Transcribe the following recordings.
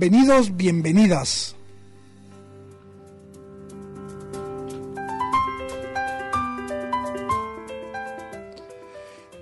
Bienvenidos, bienvenidas.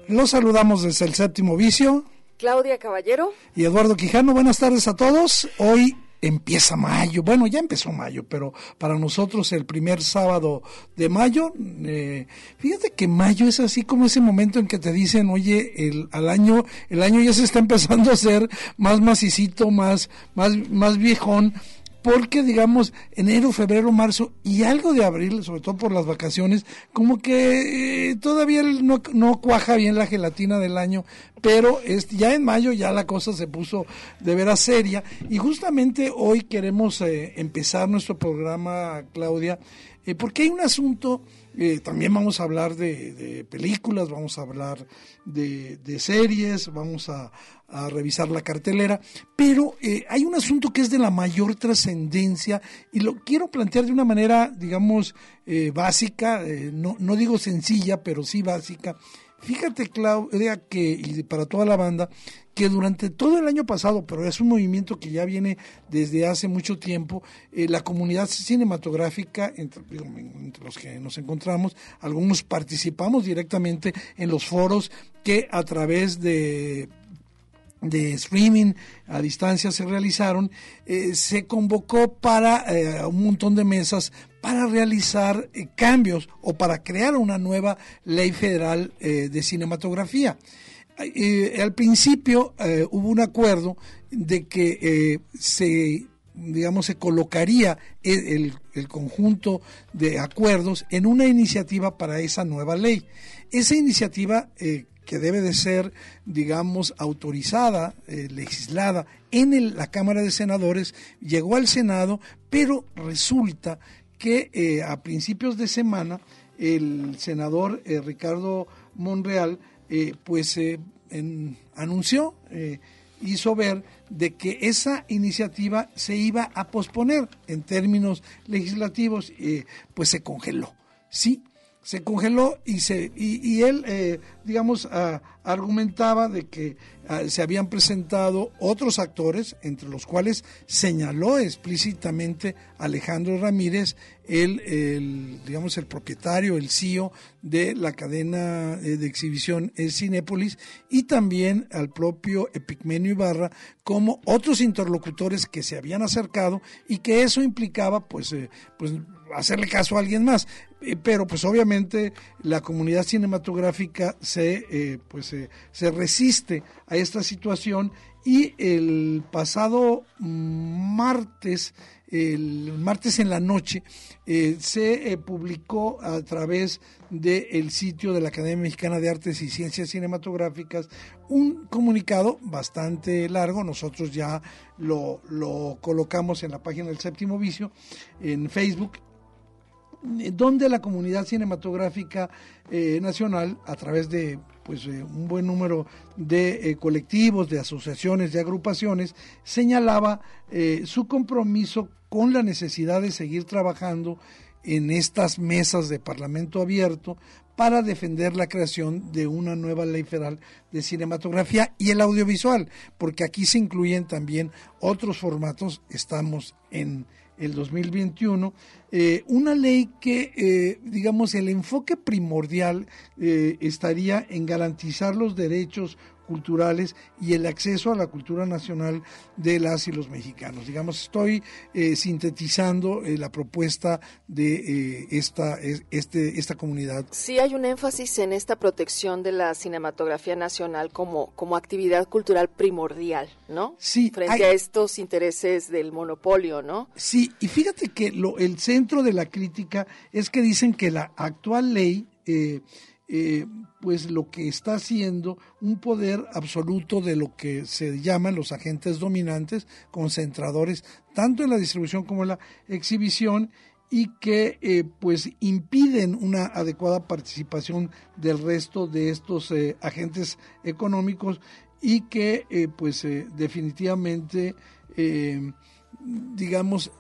Los saludamos desde el séptimo vicio. Claudia Caballero. Y Eduardo Quijano. Buenas tardes a todos. Hoy empieza mayo. Bueno, ya empezó mayo, pero para nosotros el primer sábado de mayo, eh, fíjate que mayo es así como ese momento en que te dicen, oye, el, al año, el año ya se está empezando a hacer más macicito, más, más, más viejón porque digamos enero, febrero, marzo y algo de abril, sobre todo por las vacaciones, como que eh, todavía no, no, cuaja bien la gelatina del año, pero es, ya en mayo ya la cosa se puso de veras seria. Y justamente hoy queremos eh, empezar nuestro programa, Claudia, eh, porque hay un asunto eh, también vamos a hablar de, películas, vamos a hablar de, series, vamos a, revisar la cartelera, pero eh, hay un asunto que es de la mayor trascendencia y lo quiero plantear de una manera, digamos, eh, básica, no, no digo sencilla, pero sí básica. Fíjate, Claudia, que, y para toda la banda, que durante todo el año pasado, pero es un movimiento que ya viene desde hace mucho tiempo, eh, la comunidad cinematográfica, entre, los que nos encontramos, algunos participamos directamente en los foros que a través de de streaming a distancia se realizaron, eh, se convocó para eh, un montón de mesas para realizar cambios o para crear una nueva ley federal de cinematografía. Eh, al principio eh, hubo un acuerdo de que eh, se digamos se colocaría el, conjunto de acuerdos en una iniciativa para esa nueva ley. Esa iniciativa que debe de ser digamos autorizada legislada en la cámara de senadores llegó al senado pero resulta que a principios de semana el senador Ricardo Monreal eh, pues eh, anunció, eh, hizo ver de que esa iniciativa se iba a posponer en términos legislativos, pues se congeló. Sí, se congeló y, se, y, él, eh, digamos, argumentaba de que ah, se habían presentado otros actores, entre los cuales señaló explícitamente Alejandro Ramírez, el, digamos, el propietario, el CEO de la cadena eh, de exhibición Cinépolis, y también al propio Epigmenio Ibarra como otros interlocutores que se habían acercado y que eso implicaba, pues, eh, pues hacerle caso a alguien más. Eh, pero pues obviamente la comunidad cinematográfica se, eh, pues, eh, se resiste a esta situación y el pasado martes, el martes en la noche, se publicó a través del sitio de la Academia Mexicana de Artes y Ciencias Cinematográficas un comunicado bastante largo, nosotros ya lo, lo colocamos en la página del séptimo vicio, en Facebook, donde la comunidad cinematográfica eh, nacional, a través de pues, eh, un buen número de eh, colectivos, de asociaciones, de agrupaciones, señalaba su compromiso con la necesidad de seguir trabajando en estas mesas de Parlamento abierto para defender la creación de una nueva ley federal de cinematografía y el audiovisual, porque aquí se incluyen también otros formatos, estamos en el 2021, eh, una ley que, eh, digamos, el enfoque primordial eh, estaría en garantizar los derechos culturales y el acceso a la cultura nacional de las y los mexicanos. Digamos, estoy eh, sintetizando eh, la propuesta de eh, esta, este, esta comunidad. Sí hay un énfasis en esta protección de la cinematografía nacional como, como actividad cultural primordial, ¿no? Sí. Frente a estos intereses del monopolio, ¿no? Sí, y fíjate que lo, el centro de la crítica es que dicen que la actual ley eh, pues lo que está haciendo un poder absoluto de lo que se llaman los agentes dominantes, concentradores, tanto en la distribución como en la exhibición, y que eh, pues impiden una adecuada participación del resto de estos eh, agentes económicos y que pues definitivamente digamos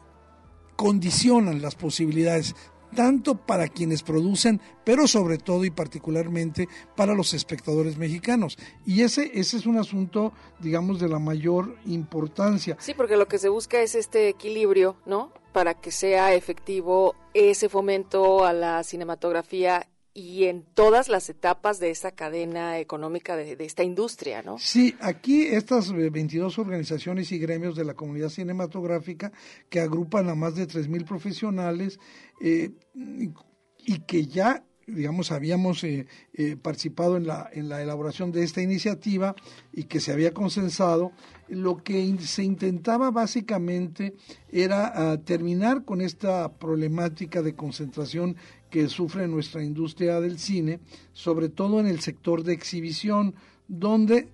condicionan las posibilidades tanto para quienes producen, pero sobre todo y particularmente para los espectadores mexicanos. Y ese, ese es un asunto, digamos, de la mayor importancia. Sí, porque lo que se busca es este equilibrio, ¿no? Para que sea efectivo ese fomento a la cinematografía y en todas las etapas de esa cadena económica de, esta industria, ¿no? Sí, aquí estas 22 organizaciones y gremios de la comunidad cinematográfica que agrupan a más de 3.000 profesionales eh, y que ya digamos, habíamos eh, eh, participado en la, en la elaboración de esta iniciativa y que se había consensado, lo que se intentaba básicamente era ah, terminar con esta problemática de concentración que sufre nuestra industria del cine, sobre todo en el sector de exhibición, donde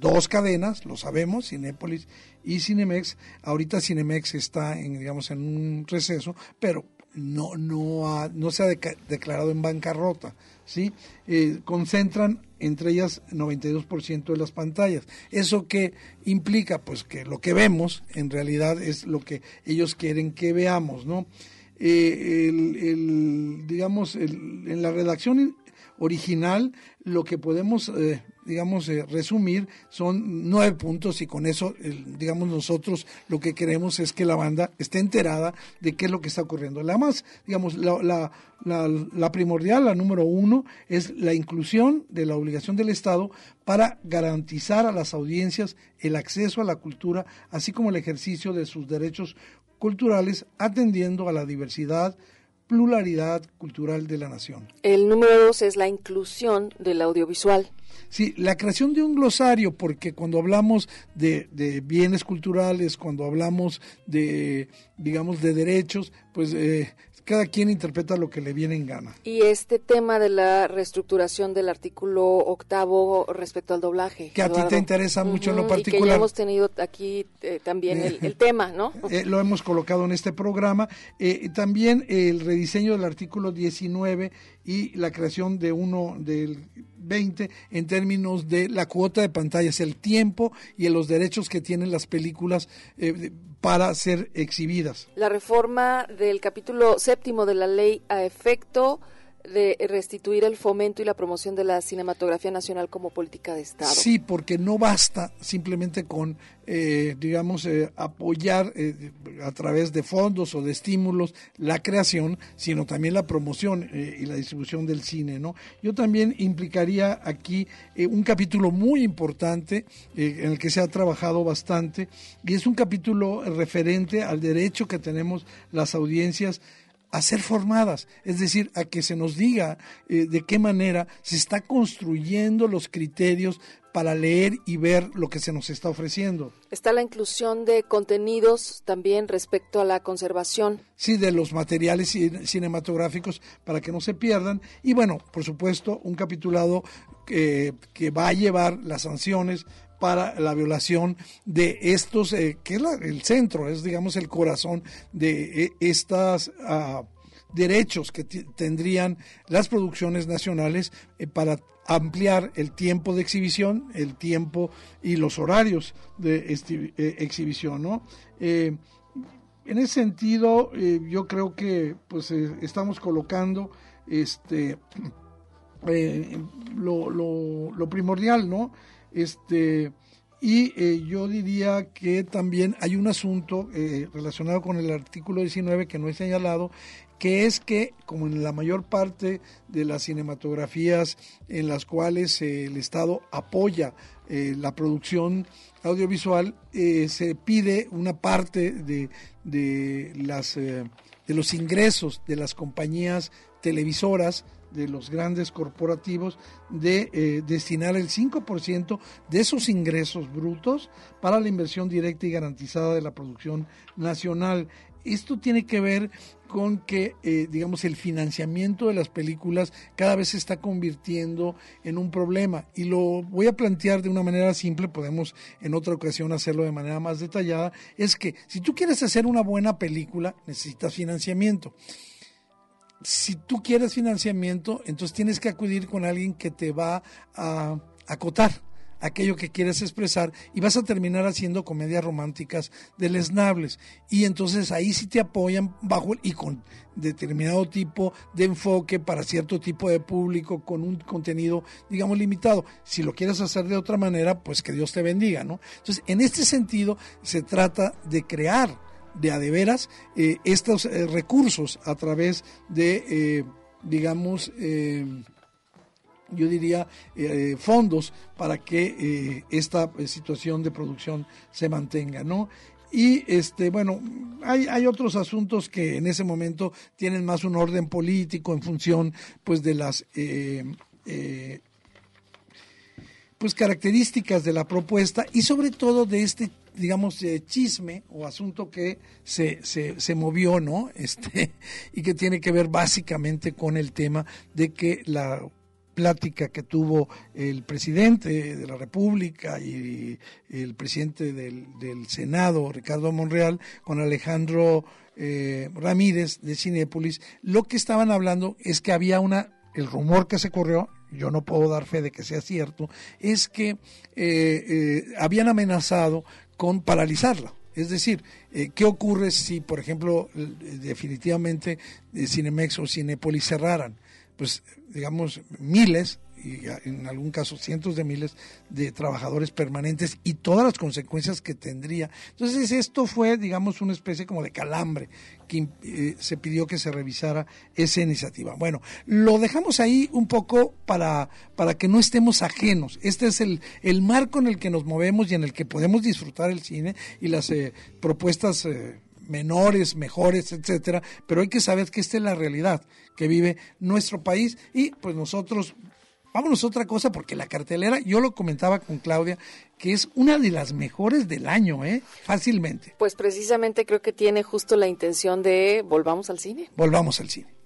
dos cadenas, lo sabemos, Cinépolis y Cinemex, ahorita Cinemex está en, digamos, en un receso, pero no, no, no se ha declarado en bancarrota, ¿sí? Eh, concentran entre ellas 92% de las pantallas. ¿Eso qué implica? Pues que lo que vemos en realidad es lo que ellos quieren que veamos, ¿no? Eh, el, digamos, en la redacción original lo que podemos, eh, digamos, eh, resumir son nueve puntos y con eso, digamos, nosotros lo que queremos es que la banda esté enterada de qué es lo que está ocurriendo. La más, digamos, la, la, la primordial, la número uno, es la inclusión de la obligación del Estado para garantizar a las audiencias el acceso a la cultura, así como el ejercicio de sus derechos culturales atendiendo a la diversidad, pluralidad cultural de la nación. El número dos es la inclusión del audiovisual. Sí, la creación de un glosario, porque cuando hablamos de, de bienes culturales, cuando hablamos de, digamos, de derechos, pues eh, cada quien interpreta lo que le viene en gana. Y este tema de la reestructuración del artículo octavo respecto al doblaje. Que a ti te interesa mucho en lo particular. Y que ya hemos tenido aquí eh, también el, tema, ¿no? Eh, lo hemos colocado en este programa. Eh, también el rediseño del artículo 19 y la creación de uno del 20 en términos de la cuota de pantallas, el tiempo y los derechos que tienen las películas eh, para ser exhibidas. La reforma del capítulo séptimo de la ley a efecto de restituir el fomento y la promoción de la cinematografía nacional como política de Estado. Sí, porque no basta simplemente con, eh, digamos, eh, apoyar eh, a través de fondos o de estímulos la creación, sino también la promoción y la distribución del cine, ¿no? Yo también implicaría aquí un capítulo muy importante en el que se ha trabajado bastante y es un capítulo referente al derecho que tenemos las audiencias a ser formadas, es decir, a que se nos diga eh, de qué manera se está construyendo los criterios para leer y ver lo que se nos está ofreciendo. Está la inclusión de contenidos también respecto a la conservación. Sí, de los materiales cinematográficos para que no se pierdan. Y bueno, por supuesto, un capitulado que, que va a llevar las sanciones para la violación de estos, eh, que es el centro, es digamos el corazón de eh, estas ah, derechos que tendrían las producciones nacionales eh, para ampliar el tiempo de exhibición, el tiempo y los horarios de exhibición, ¿no? en ese sentido, yo creo que pues estamos colocando este lo, lo primordial, ¿no? Este, Y eh, yo diría que también hay un asunto eh, relacionado con el artículo 19 que no he señalado, que es que, como en la mayor parte de las cinematografías en las cuales el Estado apoya la producción audiovisual, se pide una parte de, de, las, de los ingresos de las compañías televisoras de los grandes corporativos de eh, destinar el 5% de sus ingresos brutos para la inversión directa y garantizada de la producción nacional. Esto tiene que ver con que, eh, digamos, el financiamiento de las películas cada vez se está convirtiendo en un problema. Y lo voy a plantear de una manera simple, podemos en otra ocasión hacerlo de manera más detallada, es que si tú quieres hacer una buena película, necesitas financiamiento si tú quieres financiamiento, entonces tienes que acudir con alguien que te va a acotar aquello que quieres expresar y vas a terminar haciendo comedias románticas deleznables. Y entonces ahí sí te apoyan bajo y con determinado tipo de enfoque para cierto tipo de público con un contenido, digamos, limitado. Si lo quieres hacer de otra manera, pues que Dios te bendiga, ¿no? Entonces, en este sentido, se trata de crear de a de veras eh, estos eh, recursos a través de, eh, digamos, yo diría, fondos para que esta situación de producción se mantenga, ¿no? Y este, bueno, hay, hay otros asuntos que en ese momento tienen más un orden político en función pues de las pues características de la propuesta y sobre todo de este digamos, eh, chisme o asunto que se, se, se, movió, ¿no? Este, y que tiene que ver básicamente con el tema de que la plática que tuvo el presidente de la República y el presidente del, del Senado, Ricardo Monreal, con Alejandro eh, Ramírez de Cinépolis, lo que estaban hablando es que había una, el rumor que se corrió, yo no puedo dar fe de que sea cierto, es que eh, habían amenazado con paralizarla. Es decir, eh, ¿qué ocurre si, por ejemplo, definitivamente eh, Cinemex o Cinepolis cerraran? Pues, digamos, miles y en algún caso cientos de miles de trabajadores permanentes y todas las consecuencias que tendría. Entonces esto fue, digamos, una especie como de calambre que eh, se pidió que se revisara esa iniciativa. Bueno, lo dejamos ahí un poco para, para que no estemos ajenos. Este es el, el marco en el que nos movemos y en el que podemos disfrutar el cine y las eh, propuestas eh, menores, mejores, etcétera, pero hay que saber que esta es la realidad que vive nuestro país y pues nosotros Vámonos a otra cosa, porque la cartelera, yo lo comentaba con Claudia, que es una de las mejores del año, ¿eh? Fácilmente. Pues precisamente creo que tiene justo la intención de volvamos al cine. Volvamos al cine.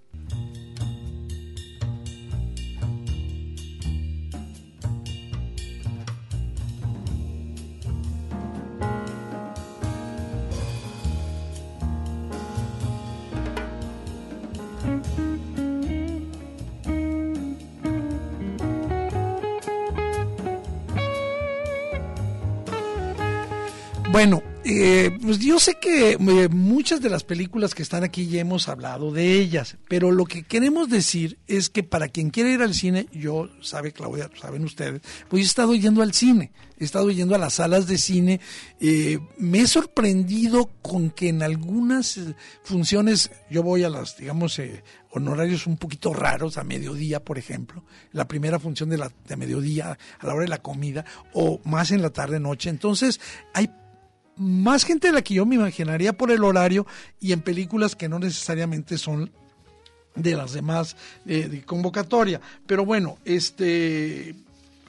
Bueno, eh, pues yo sé que eh, muchas de las películas que están aquí ya hemos hablado de ellas, pero lo que queremos decir es que para quien quiera ir al cine, yo, sabe Claudia, saben ustedes, pues he estado yendo al cine, he estado yendo a las salas de cine, eh, me he sorprendido con que en algunas funciones, yo voy a las, digamos, honorarios un poquito raros, a mediodía, por ejemplo, la primera función de, la, de mediodía, a la hora de la comida, o más en la tarde-noche, entonces hay más gente de la que yo me imaginaría por el horario y en películas que no necesariamente son de las demás eh, de convocatoria. Pero bueno, este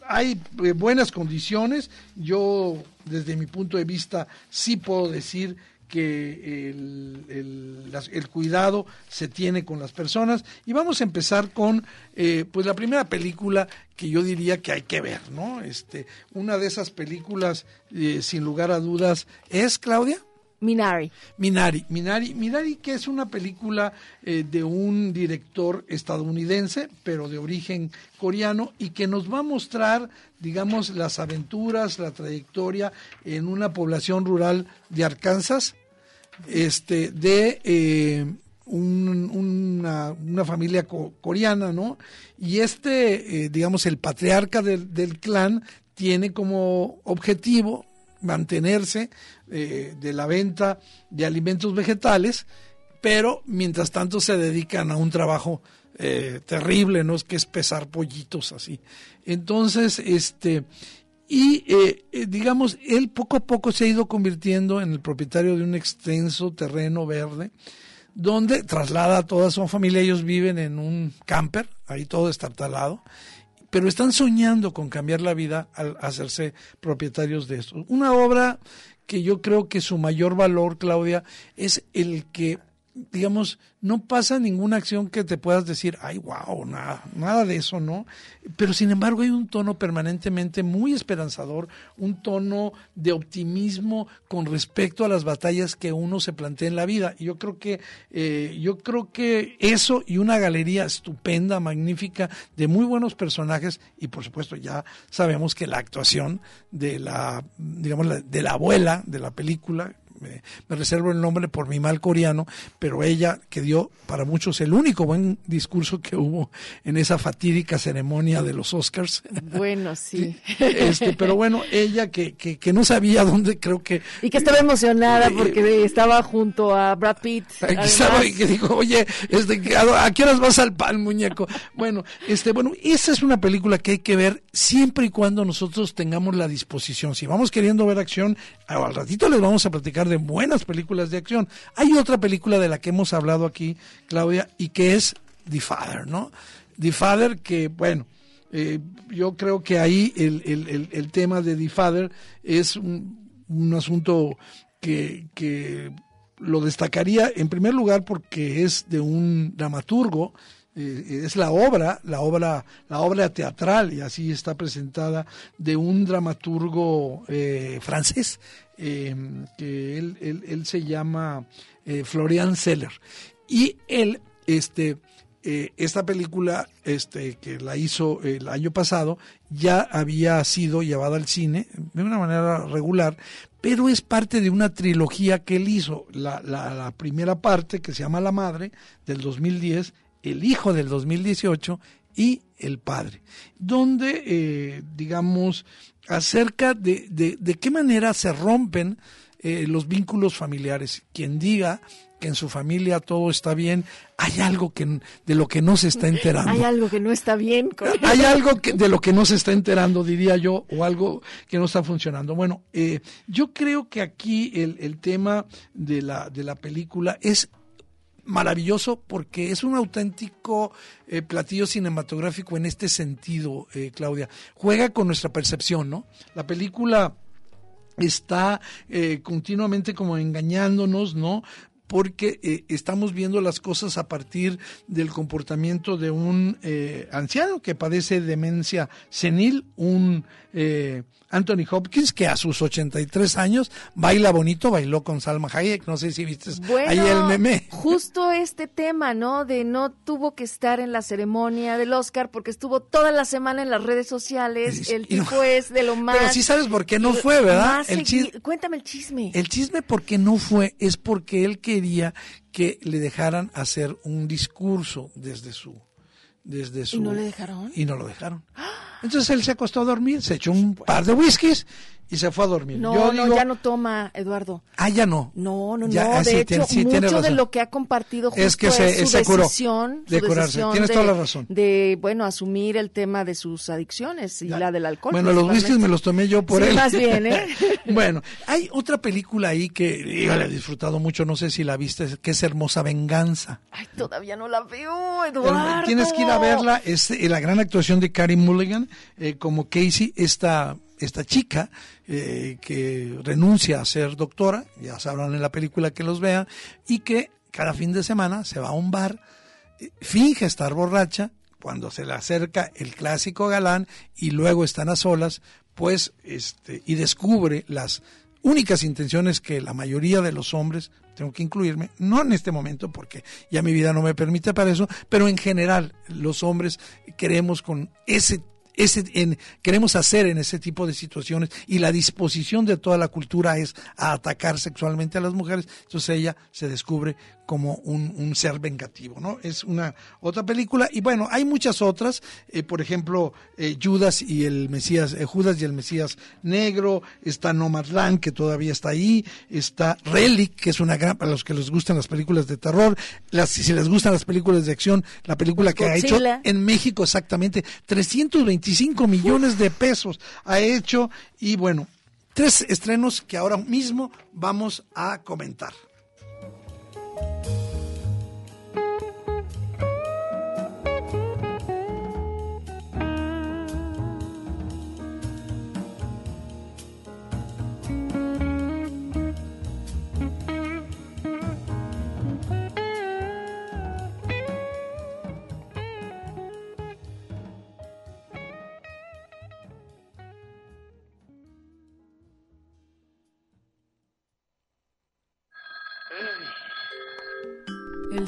hay eh, buenas condiciones. Yo, desde mi punto de vista, sí puedo decir que el, cuidado se tiene con las personas. Y vamos a empezar con eh, pues la primera película que yo diría que hay que ver, ¿no? Este, una de esas películas, eh, sin lugar a dudas, es Claudia. Minari. Minari, Minari, Minari, que es una película eh, de un director estadounidense, pero de origen coreano, y que nos va a mostrar, digamos, las aventuras, la trayectoria en una población rural de Arkansas, este, de, eh, una, familia coreana, ¿no? Y este, eh, digamos, el patriarca del, clan tiene como objetivo mantenerse eh, de la venta de alimentos vegetales, pero mientras tanto se dedican a un trabajo eh, terrible, ¿no? Es que es pesar pollitos así. Entonces, este, y digamos, él poco a poco se ha ido convirtiendo en el propietario de un extenso terreno verde donde traslada a toda su familia. Ellos viven en un camper, ahí todo está talado, pero están soñando con cambiar la vida al hacerse propietarios de esto. Una obra que yo creo que su mayor valor, Claudia, es el que digamos, no pasa ninguna acción que te puedas decir, ay, wow, nada, nada de eso, ¿no? Pero sin embargo hay un tono permanentemente muy esperanzador, un tono de optimismo con respecto a las batallas que uno se plantea en la vida. Yo creo que, eh, yo creo que eso y una galería estupenda, magnífica, de muy buenos personajes, y por supuesto ya sabemos que la actuación de la, digamos, de la abuela de la película, me, reservo el nombre por mi mal coreano, pero ella que dio para muchos el único buen discurso que hubo en esa fatídica ceremonia de los Oscars. Bueno, sí. Este, pero bueno, ella que, que, no sabía dónde creo que... Y que estaba emocionada eh, porque estaba junto a Brad Pitt. y que dijo, oye, este, ¿a qué horas vas al pan, muñeco? Bueno, este, bueno, esa es una película que hay que ver siempre y cuando nosotros tengamos la disposición. Si vamos queriendo ver acción, al ratito les vamos a platicar de buenas películas de acción. Hay otra película de la que hemos hablado aquí, Claudia, y que es The Father, ¿no? The Father, que, bueno, eh, yo creo que ahí el, tema de The Father es un, asunto que, que lo destacaría en primer lugar porque es de un dramaturgo eh, es la obra, la obra, la obra teatral, y así está presentada, de un dramaturgo eh, francés, eh, que él, él, se llama Florian Seller. Y él, este, esta película, este, que la hizo el año pasado, ya había sido llevada al cine de una manera regular, pero es parte de una trilogía que él hizo. La, la, la primera parte, que se llama La Madre, del 2010, el Hijo del 2018 y El Padre, donde, eh, digamos, acerca de, de, qué manera se rompen eh, los vínculos familiares. Quien diga que en su familia todo está bien, hay algo que de lo que no se está enterando. Hay algo que no está bien. Hay algo que, de lo que no se está enterando, diría yo, o algo que no está funcionando. Bueno, eh, yo creo que aquí el, el tema de la, de la película es maravilloso porque es un auténtico eh, platillo cinematográfico en este sentido, eh, Claudia. Juega con nuestra percepción, ¿no? La película está eh, continuamente como engañándonos, ¿no? Porque estamos viendo las cosas a partir del comportamiento de un anciano que padece demencia senil, un Anthony Hopkins, que a sus 83 años baila bonito, bailó con Salma Hayek, no sé si viste ahí el meme. Justo este tema, ¿no? De no tuvo que estar en la ceremonia del Oscar porque estuvo toda la semana en las redes sociales, el tipo es de lo más... Pero sí sabes por qué no fue, ¿verdad? El Cuéntame el chisme. El chisme porque no fue es porque él quería que le dejaran hacer un discurso desde su desde su... ¿Y no le dejaron? Y no lo dejaron. Entonces él se acostó a dormir, se echó un par de whiskies y se fue a dormir. No, no, ya no toma, Eduardo. Ah, ya no. No, no, no. Ah, de hecho, mucho de lo que ha compartido justo es que se, su decisión, de curarse. Tienes toda la razón. De, bueno, asumir el tema de sus adicciones y la del alcohol. Bueno, los whiskies me los tomé yo por sí, él. más bien, ¿eh? bueno, hay otra película ahí que yo la he disfrutado mucho, no sé si la viste, que es Hermosa Venganza. Ay, todavía no la veo, Eduardo. Tienes que ir a verla, es eh, la gran actuación de Karim Mulligan eh, como Casey, esta esta chica eh, que renuncia a ser doctora, ya sabrán en la película que los vea, y que cada fin de semana se va a un bar, eh, finge estar borracha, cuando se le acerca el clásico galán y luego están a solas, pues, este, y descubre las únicas intenciones que la mayoría de los hombres, tengo que incluirme, no en este momento porque ya mi vida no me permite para eso, pero en general los hombres queremos con ese ese, en, queremos hacer en ese tipo de situaciones y la disposición de toda la cultura es a atacar sexualmente a las mujeres, entonces ella se descubre como un, un ser vengativo, ¿no? Es una otra película y bueno, hay muchas otras, eh, por ejemplo, eh, Judas y el Mesías, eh, Judas y el Mesías Negro, está Nomadland que todavía está ahí, está Relic, que es una gran, para los que les gustan las películas de terror, las, si les gustan las películas de acción, la película que ha hecho en México exactamente 325 millones de pesos ha hecho y bueno, tres estrenos que ahora mismo vamos a comentar.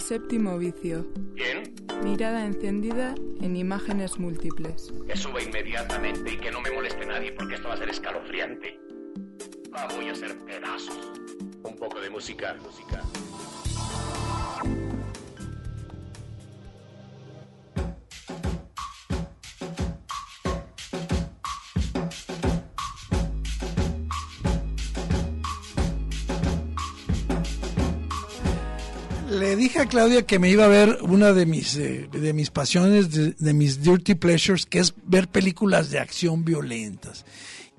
Séptimo vicio. ¿Quién? Mirada encendida en imágenes múltiples. Que suba inmediatamente y que no me moleste nadie porque esto va a ser escalofriante. La voy a hacer pedazos. Un poco de música, música. Le dije a Claudia que me iba a ver una de mis, eh, de mis pasiones, de, mis dirty pleasures, que es ver películas de acción violentas.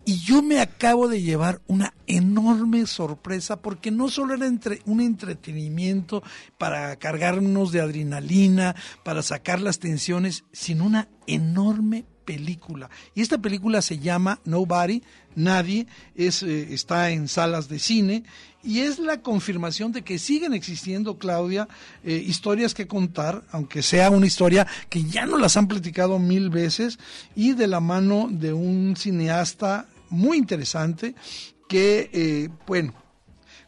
Y yo me acabo de llevar una enorme sorpresa porque no solo era entre, un entretenimiento para cargarnos de adrenalina, para sacar las tensiones, sino una enorme película. Y esta película se llama Nobody, Nadie, es, eh, está en salas de cine y es la confirmación de que siguen existiendo, Claudia, eh, historias que contar, aunque sea una historia que ya no las han platicado mil veces, y de la mano de un cineasta muy interesante que, eh, bueno,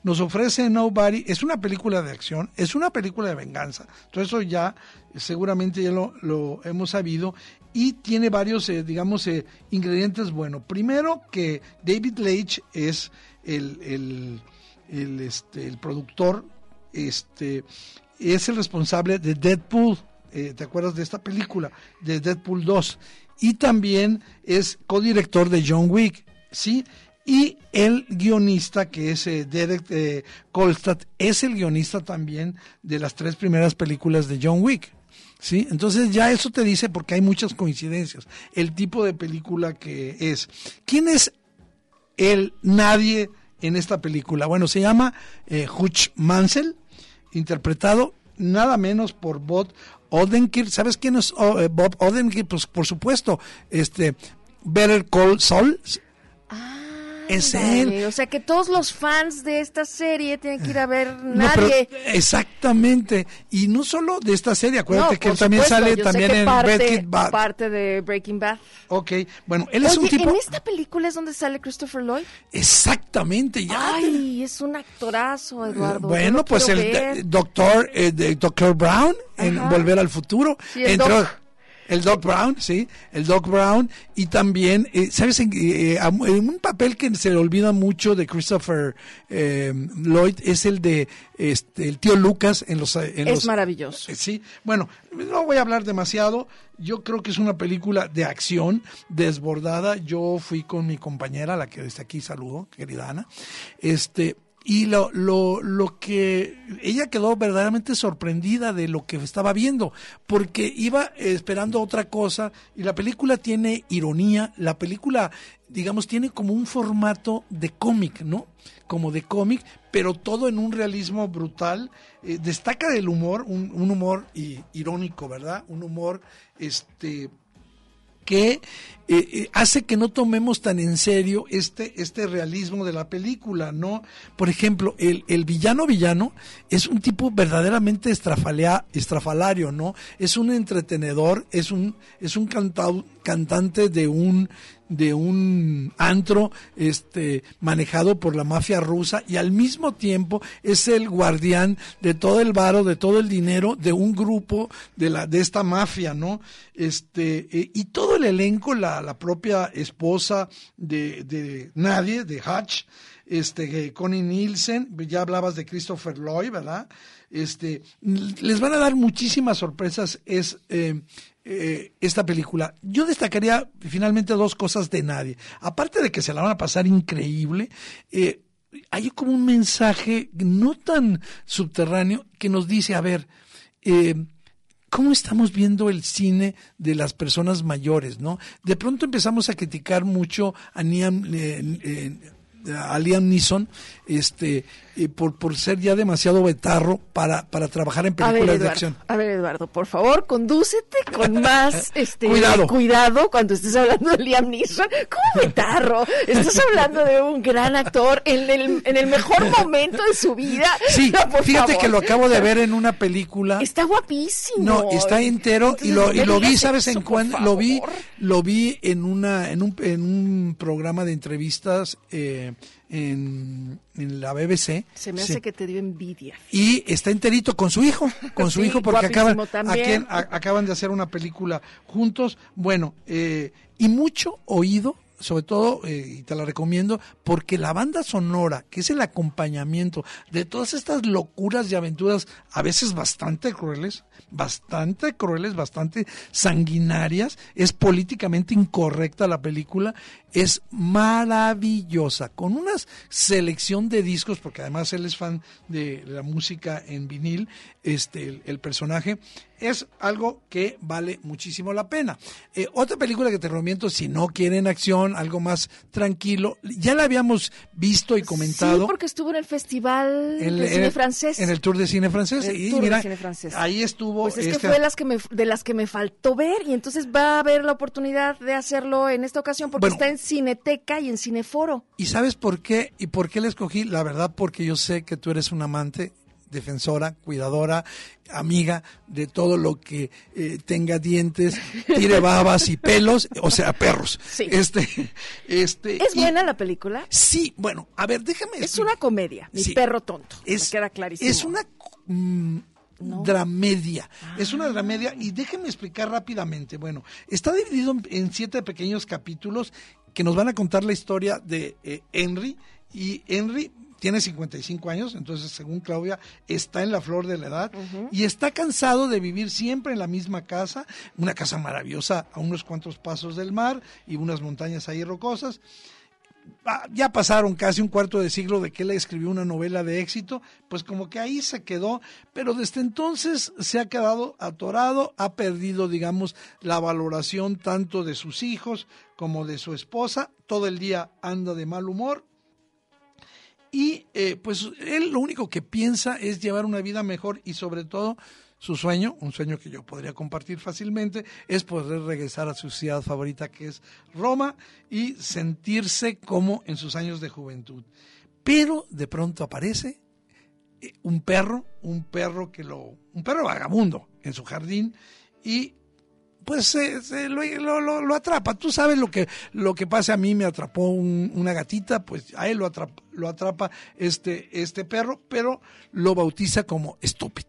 nos ofrece Nobody, es una película de acción, es una película de venganza, todo eso ya seguramente ya lo, lo hemos sabido, y tiene varios, eh, digamos, eh, ingredientes buenos. Primero que David Leitch es el, el, este, el productor, este, es el responsable de Deadpool, eh, ¿te acuerdas de esta película? De Deadpool 2. Y también es codirector de John Wick, ¿sí? Y el guionista, que es Derek Kolstad, es el guionista también de las tres primeras películas de John Wick. ¿Sí? Entonces ya eso te dice, porque hay muchas coincidencias, el tipo de película que es. ¿Quién es el nadie en esta película? Bueno, se llama eh, Hutch Mansell, interpretado nada menos por Bob Odenkirk. ¿Sabes quién es oh, eh, Bob Odenkirk? Pues por supuesto, este Better Call Saul es él. O sea que todos los fans de esta serie tienen que ir a ver nadie. exactamente. Y no solo de esta serie, acuérdate que él también sale también en Breaking Bad. Parte de Breaking Bad. Ok, bueno, él es un tipo... ¿en esta película es donde sale Christopher Lloyd? Exactamente, ya. Ay, es un actorazo, Eduardo. bueno, pues el doctor, eh, Doctor Brown en Volver al Futuro. Sí, entró... El Doc Brown, sí, el Doc Brown. Y también, eh, ¿sabes? En, eh, un papel que se le olvida mucho de Christopher eh, Lloyd es el de este, el tío Lucas en los... es maravilloso. sí, bueno, no voy a hablar demasiado. Yo creo que es una película de acción desbordada. Yo fui con mi compañera, la que desde aquí saludo, querida Ana. Este, y lo, lo, lo que ella quedó verdaderamente sorprendida de lo que estaba viendo, porque iba esperando otra cosa y la película tiene ironía, la película, digamos, tiene como un formato de cómic, ¿no? Como de cómic, pero todo en un realismo brutal. Eh, destaca el humor, un, un humor irónico, ¿verdad? Un humor, este, que eh, eh, hace que no tomemos tan en serio este, este realismo de la película, ¿no? Por ejemplo, el, el villano villano es un tipo verdaderamente estrafalario, ¿no? Es un entretenedor, es un, es un cantante de un, de un antro este manejado por la mafia rusa y al mismo tiempo es el guardián de todo el varo, de todo el dinero de un grupo de la de esta mafia, ¿no? Este eh, y todo el elenco, la, la propia esposa de, de Nadie, de Hutch, este, Connie Nielsen, ya hablabas de Christopher Lloyd, ¿verdad? Este, les van a dar muchísimas sorpresas es eh, eh, esta película. Yo destacaría finalmente dos cosas de Nadie. Aparte de que se la van a pasar increíble, eh, hay como un mensaje no tan subterráneo que nos dice, a ver, ¿Cómo estamos viendo el cine de las personas mayores, no? De pronto empezamos a criticar mucho a eh, a Liam Neeson, este, eh, por, por ser ya demasiado betarro para, para trabajar en ver, películas de acción. a ver, Eduardo, por favor, condúcete con más este, Cuidado. cuidado cuando estés hablando de Liam Neeson. ¿Cómo betarro? Estás hablando de un gran actor en el, en el mejor momento de su vida. Sí, No, por fíjate favor. que lo acabo de ver en una película. Está guapísimo. No, está entero y lo, y lo vi, ¿sabes eso, en cuándo? Lo vi, lo vi en una, en un, en un programa de entrevistas eh, en, en la BBC. Se me Sí. hace que te dio envidia. Y está enterito con su hijo, con su Sí, hijo, porque acaban, aquí- a- acaban de hacer una película juntos. Bueno, eh, y mucho oído, sobre todo, eh, y te la recomiendo, porque la banda sonora, que es el acompañamiento de todas estas locuras y aventuras, a veces bastante crueles, bastante crueles, bastante sanguinarias, es políticamente incorrecta la película, es maravillosa, con una selección de discos, porque además él es fan de la música en vinil, este, el, el personaje, es algo que vale muchísimo la pena. Eh, otra película que te recomiendo, si no quieren acción, algo más tranquilo, ya la habíamos visto y comentado. Sí, porque estuvo en el festival en- de cine el- francés. En el Tour de Cine Francés. El y Tour de mira, Cine Francés. ahí estuvo. Pues es que fue las que me, de las que me faltó ver y entonces va a haber la oportunidad de hacerlo en esta ocasión porque Bueno. está en Cineteca y en Cineforo. ¿Y sabes por qué? ¿Y por qué la escogí? La verdad, porque yo sé que tú eres un amante, defensora, cuidadora, amiga de todo lo que eh, tenga dientes, tire babas y pelos, o sea, perros. Sí. Este, este. ¿Es y- buena la película? Sí, bueno, a ver, déjame. Es una comedia, mi Sí. perro tonto. Es, me queda clarísimo. Es una mm, No. dramedia. Es Ah. una dramedia y déjenme explicar rápidamente. Bueno, está dividido en, en siete pequeños capítulos que nos van a contar la historia de eh, Henry y Henry tiene 55 años, entonces según Claudia está en la flor de la edad y está cansado de vivir siempre en la misma casa, una casa maravillosa a unos cuantos pasos del mar y unas montañas ahí rocosas ya pasaron casi un cuarto de siglo de que él escribió una novela de éxito, pues como que ahí se quedó, pero desde entonces se ha quedado atorado, ha perdido, digamos, la valoración tanto de sus hijos como de su esposa, todo el día anda de mal humor. Y eh, pues él lo único que piensa es llevar una vida mejor y sobre todo su sueño, un sueño que yo podría compartir fácilmente, es poder regresar a su ciudad favorita que es Roma y sentirse como en sus años de juventud. Pero de pronto aparece eh, un perro, un perro que lo, un perro vagabundo en su jardín y pues se, lo- lo atrapa. Tú sabes lo que, lo que pasa. A mí me atrapó un- una gatita, pues a él lo atrapa, lo atrapa este, este perro, pero lo bautiza como Stupid.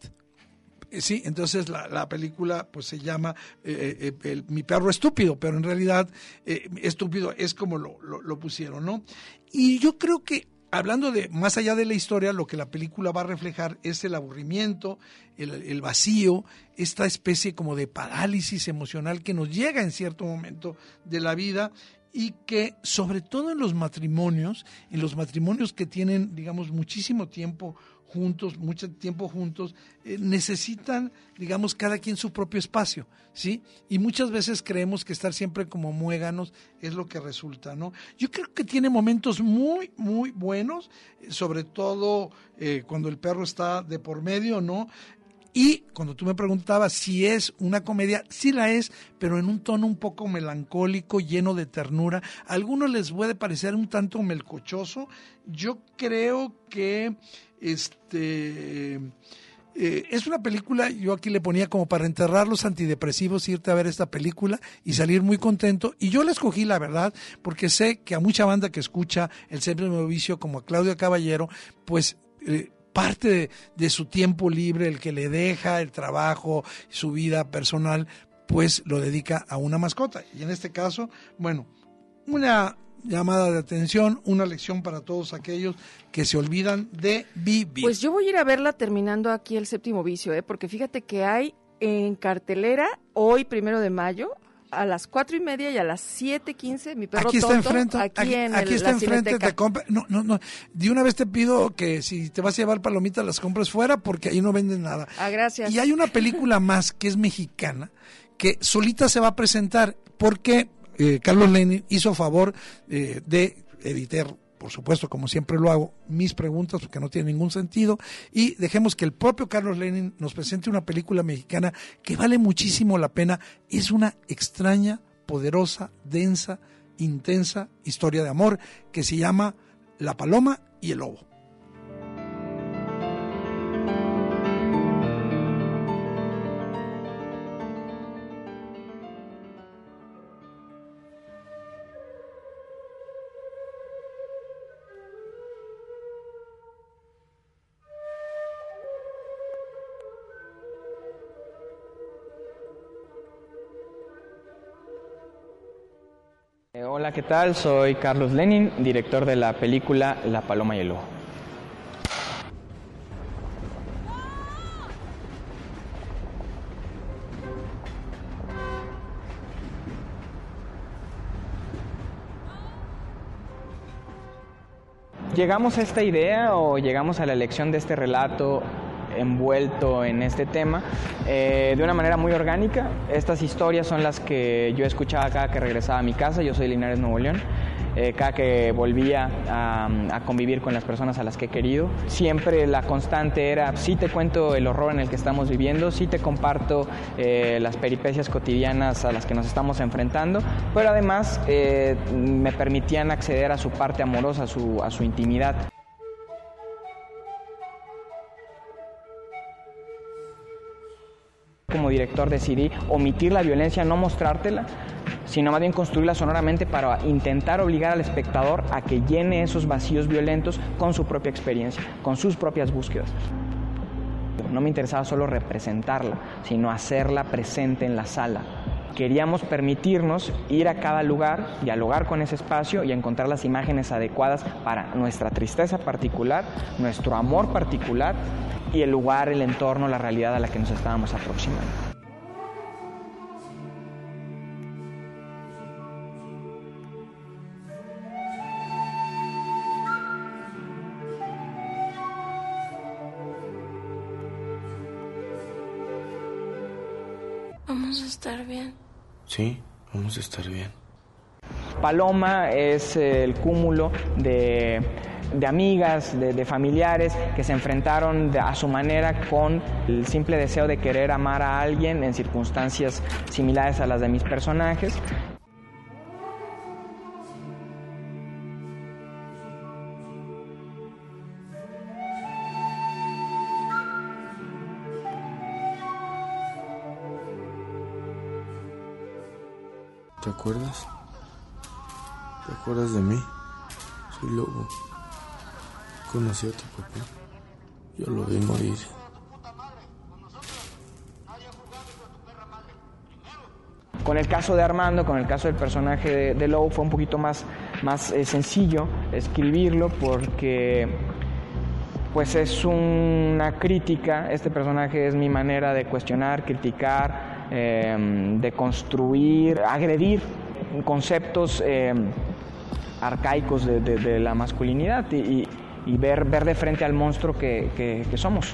Eh, Sí, entonces la, la película pues se llama eh, eh, el- Mi perro estúpido, pero en realidad estúpido es como lo, lo- pusieron, ¿no? Y yo creo que hablando de más allá de la historia, lo que la película va a reflejar es el aburrimiento, el vacío, esta especie como de parálisis emocional que nos llega en cierto momento de la vida y que sobre todo en los matrimonios, en los matrimonios que tienen, digamos, muchísimo tiempo juntos, mucho tiempo juntos, eh, necesitan, digamos, cada quien su propio espacio, ¿sí? Y muchas veces creemos que estar siempre como muéganos es lo que resulta, ¿no? Yo creo que tiene momentos muy, muy buenos, eh, sobre todo eh, cuando el perro está de por medio, ¿no? Y cuando tú me preguntabas si es una comedia, sí la es, pero en un tono un poco melancólico, lleno de ternura. A algunos les puede parecer un tanto melcochoso. Yo creo que este eh, es una película, yo aquí le ponía como para enterrar los antidepresivos, irte a ver esta película y salir muy contento. Y yo la escogí, la verdad, porque sé que a mucha banda que escucha el séptimo vicio, como a Claudia Caballero, pues eh, parte de, su tiempo libre, el que le deja, el trabajo, su vida personal, pues lo dedica a una mascota. Y en este caso, bueno, una llamada de atención, una lección para todos aquellos que se olvidan de vivir. Pues yo voy a ir a verla terminando aquí el séptimo vicio, ¿eh? porque fíjate que hay en cartelera hoy, primero de mayo, a las cuatro y media y a las siete quince, mi perro aquí está enfrente, aquí, aquí, en aquí el- está la enfrente, Cineteca. te compra, no, no, no, de una vez te pido que si te vas a llevar palomitas las compres fuera porque ahí no venden nada. Ah, gracias. Y hay una película más que es mexicana, que solita se va a presentar porque eh, Carlos Lenin hizo favor eh, de editar, por supuesto, como siempre lo hago, mis preguntas porque no tiene ningún sentido. Y dejemos que el propio Carlos Lenin nos presente una película mexicana que vale muchísimo la pena. Es una extraña, poderosa, densa, intensa historia de amor que se llama La Paloma y el Lobo. Hola, ¿qué tal? Soy Carlos Lenin, director de la película La Paloma y el Lobo. Llegamos a esta idea o llegamos a la elección de este relato envuelto en este tema eh, de una manera muy orgánica. Estas historias son las que yo escuchaba cada que regresaba a mi casa, yo soy Linares, Nuevo León. Eh, cada que volvía a, a convivir con las personas a las que he querido, siempre la constante era, sí te cuento el horror en el que estamos viviendo, sí te comparto eh, las peripecias cotidianas a las que nos estamos enfrentando, pero además eh, me permitían acceder a su parte amorosa, a su, a su intimidad. Como director decidí omitir la violencia, no mostrártela, sino más bien construirla sonoramente para intentar obligar al espectador a que llene esos vacíos violentos con su propia experiencia, con sus propias búsquedas. No me interesaba solo representarla, sino hacerla presente en la sala. Queríamos permitirnos ir a cada lugar, dialogar con ese espacio y encontrar las imágenes adecuadas para nuestra tristeza particular, nuestro amor particular y el lugar, el entorno, la realidad a la que nos estábamos aproximando. Vamos a estar bien. Sí, vamos a estar bien. Paloma es el cúmulo de, de amigas, de, de familiares que se enfrentaron a su manera con el simple deseo de querer amar a alguien en circunstancias similares a las de mis personajes. ¿Te acuerdas? ¿Te acuerdas de mí? Soy lobo. Conocí a tu papá. Yo lo vi morir. Con el caso de Armando, con el caso del personaje de, de Lowe, fue un poquito más, más eh, sencillo escribirlo porque pues es una crítica, este personaje es mi manera de cuestionar, criticar, eh, de construir, agredir conceptos eh, arcaicos de, de- la masculinidad y, y- ver, ver de frente al monstruo que- que somos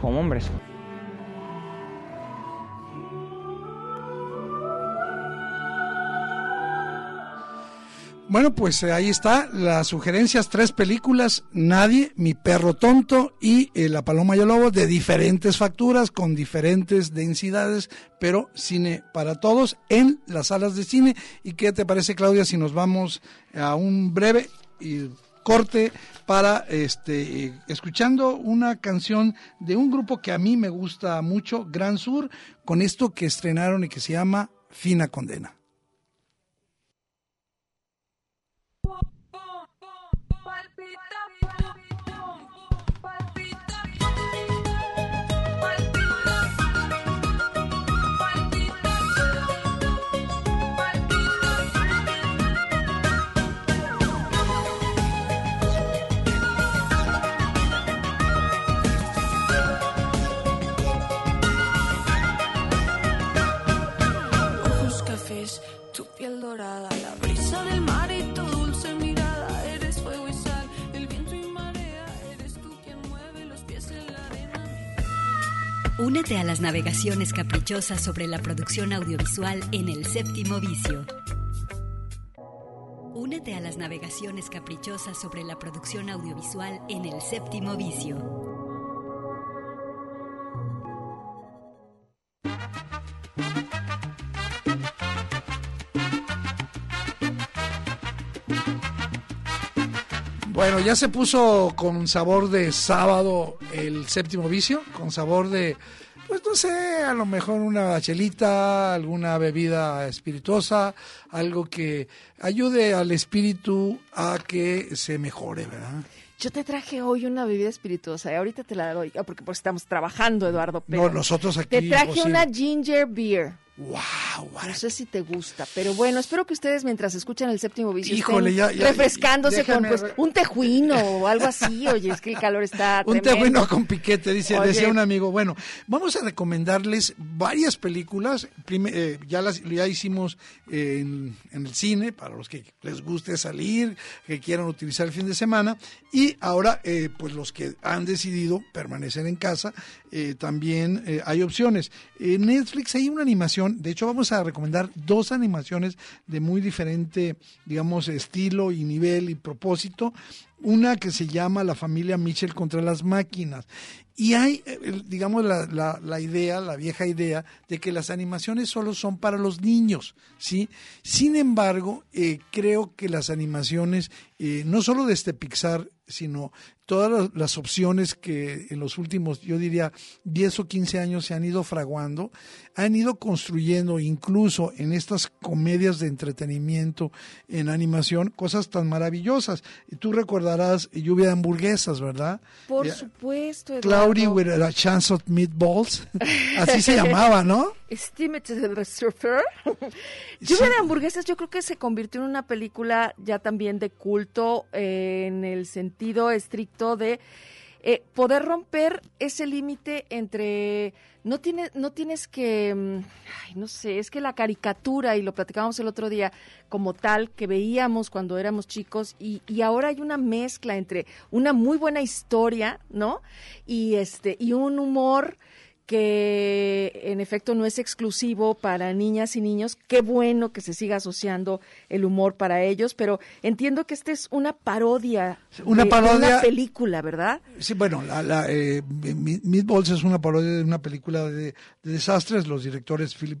como hombres. Bueno, pues eh, ahí está, las sugerencias, tres películas, Nadie, Mi Perro Tonto y eh, La Paloma y el Lobo, de diferentes facturas, con diferentes densidades, pero cine para todos en las salas de cine. ¿Y qué te parece, Claudia, si nos vamos a un breve y corte para este eh, escuchando una canción de un grupo que a mí me gusta mucho, Gran Sur, con esto que estrenaron y que se llama Fina Condena. Dorada, la brisa del mar y tu dulce mirada. Eres fuego y sal, el viento y marea. Eres tú quien mueve los pies en la arena. Únete a las navegaciones caprichosas sobre la producción audiovisual en el séptimo vicio. Únete a las navegaciones caprichosas sobre la producción audiovisual en el séptimo vicio. Bueno, ya se puso con sabor de sábado el séptimo vicio, con sabor de, pues no sé, a lo mejor una chelita, alguna bebida espirituosa, algo que ayude al espíritu a que se mejore, ¿verdad? Yo te traje hoy una bebida espirituosa y ahorita te la doy, ah, porque pues estamos trabajando, Eduardo. Pero No, nosotros aquí. te traje imposible. una ginger beer. ¡Wow! No sé si te gusta, pero bueno, espero que ustedes mientras escuchan el séptimo vicio Híjole, estén ya- ya- refrescándose déjame con pues, un tejuino o algo así. Oye, es que el calor está Un tremendo. tejuino con piquete, dice, Oye. decía un amigo. Bueno, vamos a recomendarles varias películas. Prime- eh, ya las ya hicimos eh, en, en el cine, para los que les guste salir, que quieran utilizar el fin de semana. Y ahora, eh, pues los que han decidido permanecer en casa, eh, también eh, hay opciones. En Netflix hay una animación, de hecho vamos a recomendar dos animaciones de muy diferente, digamos, estilo y nivel y propósito. Una que se llama La familia Mitchell contra las máquinas. Y hay, eh, digamos, la, la- la idea, la vieja idea, de que las animaciones solo son para los niños, ¿sí? Sin embargo, eh, creo que las animaciones, eh, no solo de este Pixar, sino todas las- opciones que en los últimos, yo diría, 10 o 15 años se han ido fraguando, han ido construyendo incluso en estas comedias de entretenimiento en animación cosas tan maravillosas. Tú recordarás Lluvia de hamburguesas, ¿verdad? Por Eh, supuesto. Cloudy with a chance of meatballs. Así se llamaba, ¿no? Surfer. Lluvia de hamburguesas yo creo que se convirtió en una película ya también de culto eh, en el sentido estricto de eh, poder romper ese límite entre no tienes no tienes que mm, ay, no sé es que la caricatura y lo platicábamos el otro día como tal que veíamos cuando éramos chicos y, y ahora hay una mezcla entre una muy buena historia no y este y un humor que en efecto no es exclusivo para niñas y niños. Qué bueno que se siga asociando el humor para ellos, pero entiendo que esta es una parodia. Una de- parodia- una película, ¿verdad? Sí, bueno, la, la, eh, Meatballs es una parodia de una película de, de desastres, los directores Philip,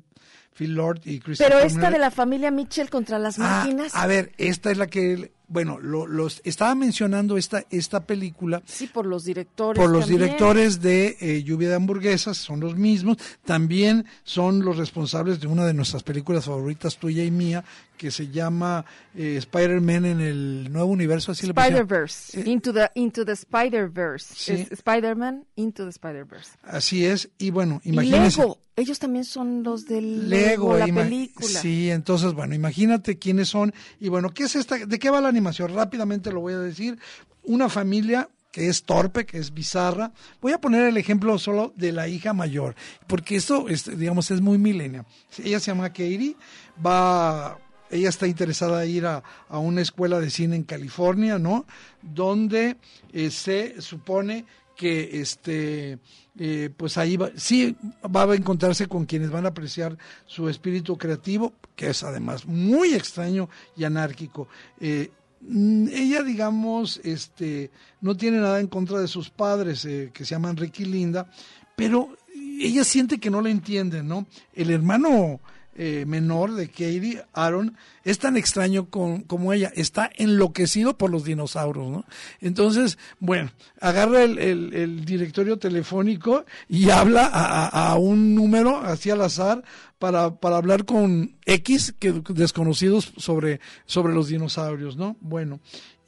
Phil Lord y Christopher Pero esta Miller. de la familia Mitchell contra las Ah, máquinas. a ver, esta es la que, bueno, lo- los estaba mencionando esta, esta película Sí, por los directores. por los también. directores de eh, Lluvia de Hamburguesas, son los mismos, también son los responsables de una de nuestras películas favoritas, tuya y mía, que se llama eh, Spider-Man en el nuevo universo, así. Spider-Verse. Into the, into the Spider-Verse. Sí. Spider-Man Into the Spider-Verse. Así es, y bueno, imagínense. Lego. Ellos también son los del Lego, Lego, la película. Sí, entonces, bueno, imagínate quiénes son. Y bueno, ¿qué es esta? ¿De qué va la animación? Rápidamente lo voy a decir. Una familia que es torpe, que es bizarra. Voy a poner el ejemplo solo de la hija mayor, porque esto, es, digamos, es muy milenia. Ella se llama Katie, va, ella está interesada en ir a, a una escuela de cine en California, ¿no? Donde eh, se supone que este eh, pues ahí va, sí va a encontrarse con quienes van a apreciar su espíritu creativo, que es además muy extraño y anárquico. Eh, ella, digamos, este, no tiene nada en contra de sus padres, eh, que se llaman Ricky y Linda, pero ella siente que no la entienden, ¿no? El hermano eh, menor de Katie, Aaron, es tan extraño con- como ella, está enloquecido por los dinosaurios, ¿no? Entonces, bueno, agarra el, el- directorio telefónico y habla a, a- un número así al azar para, para hablar con X, que desconocidos sobre, sobre los dinosaurios, ¿no? Bueno,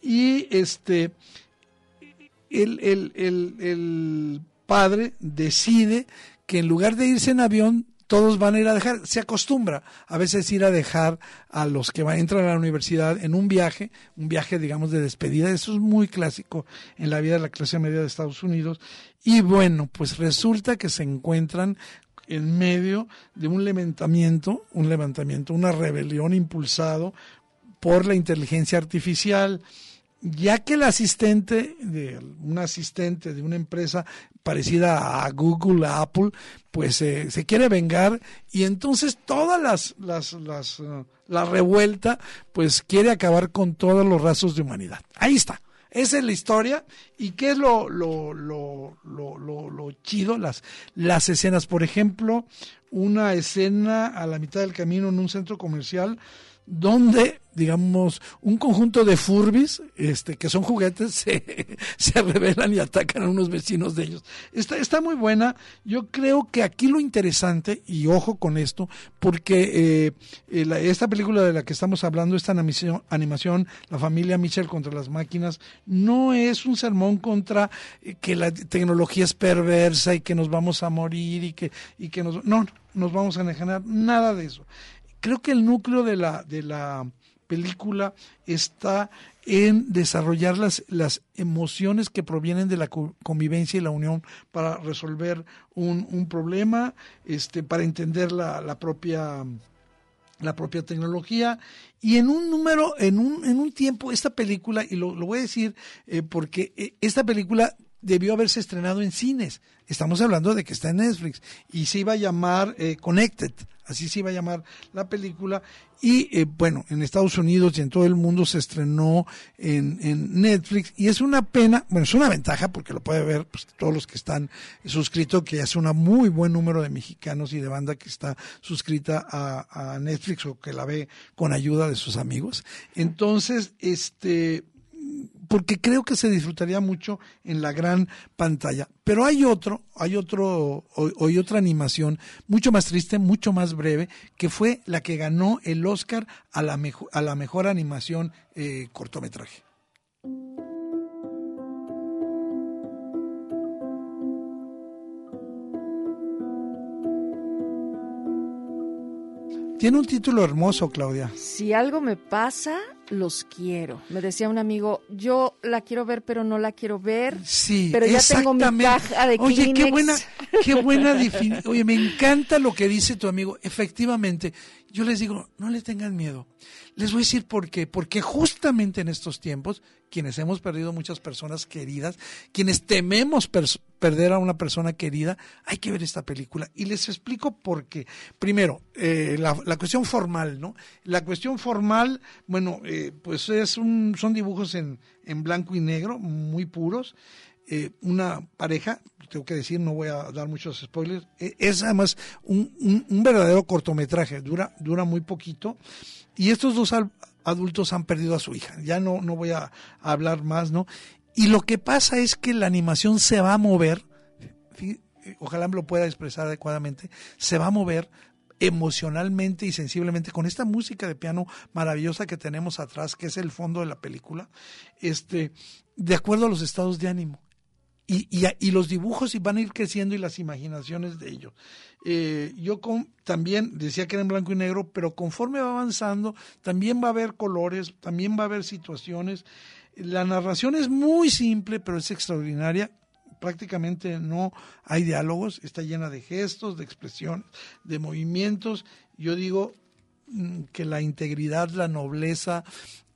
y este, el, el padre decide que en lugar de irse en avión, todos van a ir a dejar, se acostumbra a veces ir a dejar a los que van, entran a la universidad en un viaje, un viaje digamos de despedida, eso es muy clásico en la vida de la clase media de Estados Unidos, y bueno, pues resulta que se encuentran en medio de un levantamiento, un levantamiento, una rebelión impulsado por la inteligencia artificial, ya que el asistente, de un asistente de una empresa parecida a Google, a Apple, pues eh, se quiere vengar y entonces todas las, las, uh, la revuelta, pues quiere acabar con todos los rasgos de humanidad. Ahí está. Esa es la historia. ¿Y qué es lo, lo, lo, lo, lo, lo chido? Las, las escenas. Por ejemplo, una escena a la mitad del camino en un centro comercial donde, digamos, un conjunto de furbis, este, que son juguetes, se, se rebelan y atacan a unos vecinos de ellos. Está, está muy buena. Yo creo que aquí lo interesante, y ojo con esto, porque eh, eh, esta película de la que estamos hablando, esta animación, animación, La familia Mitchell contra las máquinas, no es un sermón contra eh, que la tecnología es perversa y que nos vamos a morir y que, y que nos, no, nos vamos a enajenar, nada de eso creo que el núcleo de la, de la película está en desarrollar las, las emociones que provienen de la co- convivencia y la unión para resolver un, un problema, este, para entender la, la propia la propia tecnología y en un número, en un, en un tiempo, esta película, y lo, lo voy a decir eh, porque eh, esta película debió haberse estrenado en cines. Estamos hablando de que está en Netflix y se iba a llamar eh, Connected, así se iba a llamar la película. Y eh, bueno, en Estados Unidos y en todo el mundo se estrenó en, Netflix y es una pena, bueno, es una ventaja porque lo puede ver pues, todos los que están suscritos, que es un muy buen número de mexicanos y de banda que está suscrita a Netflix o que la ve con ayuda de sus amigos. Entonces, este, porque creo que se disfrutaría mucho en la gran pantalla. Pero hay otro, hay otro, hay otra animación mucho más triste, mucho más breve, que fue la que ganó el Oscar a la a la mejor animación eh, cortometraje. Tiene un título hermoso, Claudia. Si algo me pasa, los quiero. Me decía un amigo, yo la quiero ver, pero no la quiero ver. Sí, pero ya tengo mi caja de Oye, qué buena, qué buena definición. Oye, me encanta lo que dice tu amigo. Efectivamente, yo les digo, no le tengan miedo. Les voy a decir por qué. Porque justamente en estos tiempos, quienes hemos perdido muchas personas queridas, quienes tememos perder a una persona querida, hay que ver esta película. Y les explico por qué. Primero, eh, la, la cuestión formal, ¿no? La cuestión formal, bueno, eh, pues es un, son dibujos en, en blanco y negro, muy puros eh, una pareja, tengo que decir, no voy a dar muchos spoilers, eh, es además un, un- verdadero cortometraje, dura, dura muy poquito, y estos dos adultos han perdido a su hija, ya no, no voy a, a hablar más, ¿no? Y lo que pasa es que la animación se va a mover, ojalá me lo pueda expresar adecuadamente, se va a mover emocionalmente y sensiblemente con esta música de piano maravillosa que tenemos atrás, que es el fondo de la película, este, de acuerdo a los estados de ánimo. Y, y, y los dibujos y van a ir creciendo y las imaginaciones de ellos. Eh, yo también decía que era en blanco y negro, pero conforme va avanzando, también va a haber colores, también va a haber situaciones. La narración es muy simple, pero es extraordinaria prácticamente no hay diálogos, está llena de gestos, de expresiones, de movimientos. Yo digo mm, que la integridad, la nobleza,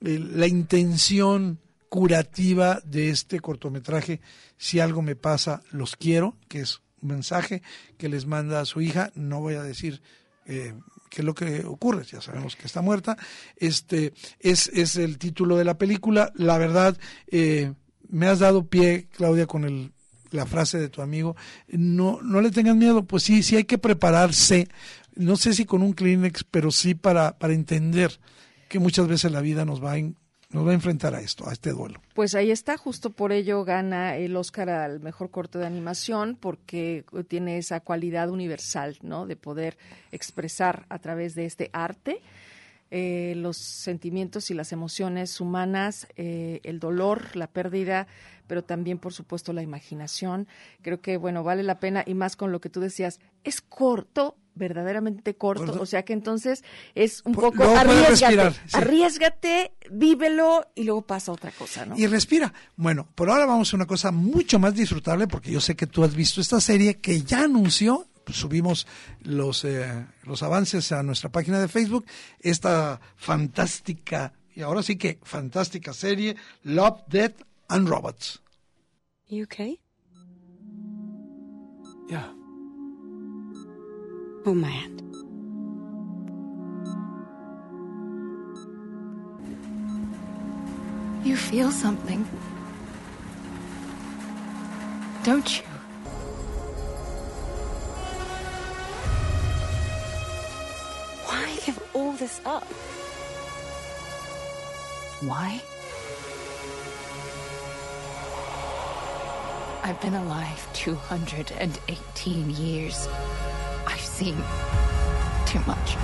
la intención curativa de este cortometraje, si algo me pasa, los quiero, que es un mensaje que les manda a su hija, no voy a decir eh, qué es lo que ocurre, ya sabemos que está muerta, este es, es el título de la película, la verdad, eh, me has dado pie, Claudia, con el la frase de tu amigo, no, no le tengan miedo, pues sí, sí hay que prepararse, no sé si con un Kleenex, pero sí para, para entender que muchas veces la vida nos va, en- nos va a enfrentar a esto, a este duelo. Pues ahí está, justo por ello gana el Oscar al mejor corto de animación, porque tiene esa cualidad universal, ¿no? De poder expresar a través de este arte eh, los sentimientos y las emociones humanas, eh, el dolor, la pérdida, pero también, por supuesto, la imaginación. Creo que, bueno, vale la pena, y más con lo que tú decías, es corto, verdaderamente corto, o sea que entonces es un poco puedes arriesgate, sí. arriesgate, vívelo y luego pasa otra cosa, ¿no? Y respira. Bueno, por ahora vamos a una cosa mucho más disfrutable porque yo sé que tú has visto esta serie que ya anunció subimos los, eh, los avances a nuestra página de Facebook, esta fantástica, y ahora sí que fantástica serie, Love, Death and Robots. You okay? Yeah. Oh, man. You feel something. Don't you? All this up? Why? I've been alive 218 years. I've seen too much.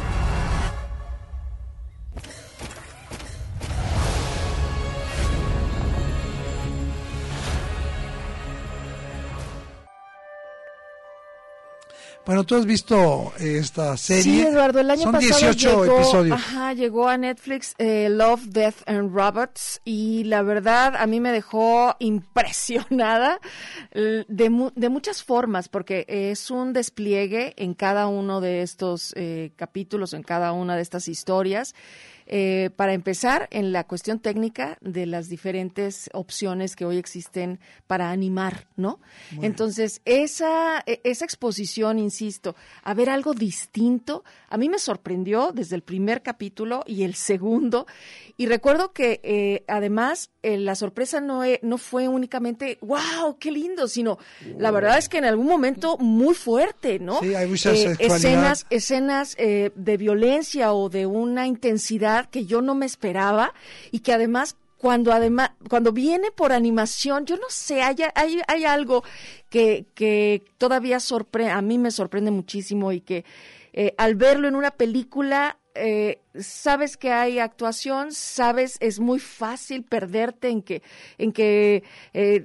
Bueno, tú has visto esta serie. Sí, Eduardo, el año Son pasado 18 llegó, episodios. Ajá, llegó a Netflix eh, Love, Death and Robots y la verdad a mí me dejó impresionada de, mu- de muchas formas porque es un despliegue en cada uno de estos eh, capítulos, en cada una de estas historias. Eh, para empezar, en la cuestión técnica de las diferentes opciones que hoy existen para animar, ¿no? Entonces, esa, e- esa exposición, insisto, a ver algo distinto, a mí me sorprendió desde el primer capítulo y el segundo. Y recuerdo que eh, además eh, la sorpresa no, e- no fue únicamente, wow, qué lindo, sino la verdad es que en algún momento muy fuerte, ¿no? Sí, hay mucha sexualidad. escenas escenas eh, de violencia o de una intensidad que yo no me esperaba y que además cuando además cuando viene por animación yo no sé hay, hay, hay algo que, que todavía sorpre a mí me sorprende muchísimo y que eh, al verlo en una película eh, sabes que hay actuación, sabes, es muy fácil perderte en que, en que eh,